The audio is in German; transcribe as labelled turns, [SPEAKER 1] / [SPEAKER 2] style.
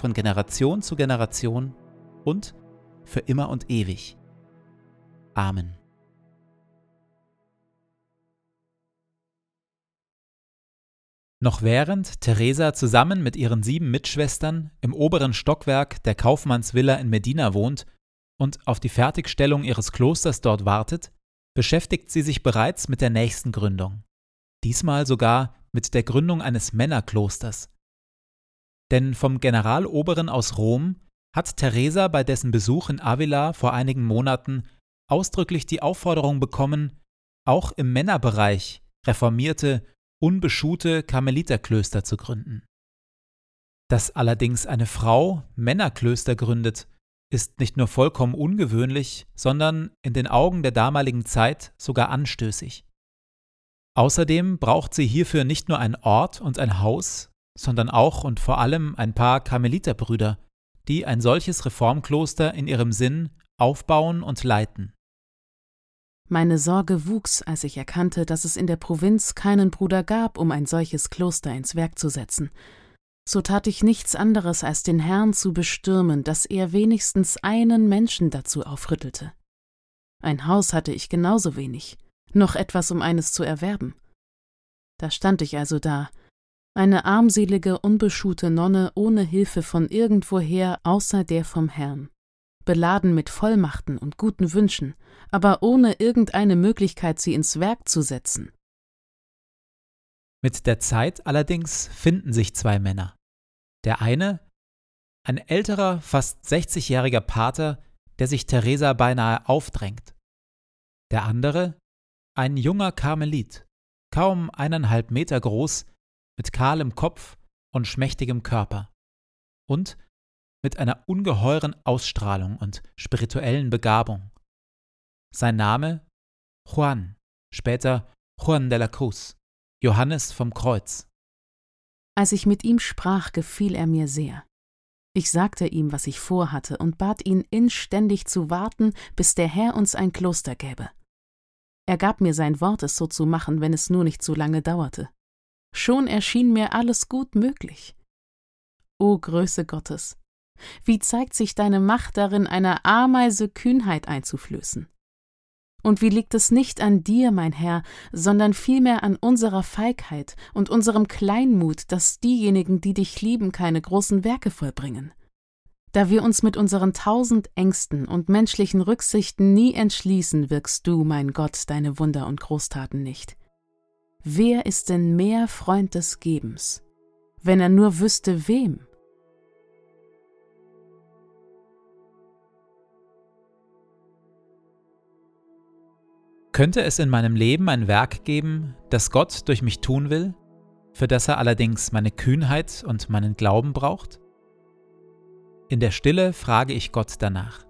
[SPEAKER 1] von Generation zu Generation und für immer und ewig. Amen. Noch während Theresa zusammen mit ihren sieben Mitschwestern im oberen Stockwerk der Kaufmannsvilla in Medina wohnt und auf die Fertigstellung ihres Klosters dort wartet, beschäftigt sie sich bereits mit der nächsten Gründung. Diesmal sogar mit der Gründung eines Männerklosters, denn vom Generaloberen aus Rom hat Teresa bei dessen Besuch in Avila vor einigen Monaten ausdrücklich die Aufforderung bekommen, auch im Männerbereich reformierte, unbeschuhte Karmeliterklöster zu gründen. Dass allerdings eine Frau Männerklöster gründet, ist nicht nur vollkommen ungewöhnlich, sondern in den Augen der damaligen Zeit sogar anstößig. Außerdem braucht sie hierfür nicht nur einen Ort und ein Haus, sondern auch und vor allem ein paar Karmeliterbrüder, die ein solches Reformkloster in ihrem Sinn aufbauen und leiten.
[SPEAKER 2] Meine Sorge wuchs, als ich erkannte, dass es in der Provinz keinen Bruder gab, um ein solches Kloster ins Werk zu setzen. So tat ich nichts anderes, als den Herrn zu bestürmen, dass er wenigstens einen Menschen dazu aufrüttelte. Ein Haus hatte ich genauso wenig, noch etwas, um eines zu erwerben. Da stand ich also da, eine armselige, unbeschuhte Nonne ohne Hilfe von irgendwoher außer der vom Herrn, beladen mit Vollmachten und guten Wünschen, aber ohne irgendeine Möglichkeit, sie ins Werk zu setzen.
[SPEAKER 1] Mit der Zeit allerdings finden sich zwei Männer. Der eine, ein älterer, fast 60-jähriger Pater, der sich Theresa beinahe aufdrängt. Der andere, ein junger Karmelit, kaum eineinhalb Meter groß, mit kahlem Kopf und schmächtigem Körper. Und mit einer ungeheuren Ausstrahlung und spirituellen Begabung. Sein Name Juan, später Juan de la Cruz, Johannes vom Kreuz.
[SPEAKER 2] Als ich mit ihm sprach, gefiel er mir sehr. Ich sagte ihm, was ich vorhatte, und bat ihn inständig zu warten, bis der Herr uns ein Kloster gäbe. Er gab mir sein Wort, es so zu machen, wenn es nur nicht zu lange dauerte. Schon erschien mir alles gut möglich. O Größe Gottes, wie zeigt sich deine Macht darin, einer Ameise Kühnheit einzuflößen? Und wie liegt es nicht an dir, mein Herr, sondern vielmehr an unserer Feigheit und unserem Kleinmut, dass diejenigen, die dich lieben, keine großen Werke vollbringen? Da wir uns mit unseren tausend Ängsten und menschlichen Rücksichten nie entschließen, wirkst du, mein Gott, deine Wunder und Großtaten nicht. Wer ist denn mehr Freund des Gebens? Wenn er nur wüsste, wem?
[SPEAKER 1] Könnte es in meinem Leben ein Werk geben, das Gott durch mich tun will, für das er allerdings meine Kühnheit und meinen Glauben braucht? In der Stille frage ich Gott danach.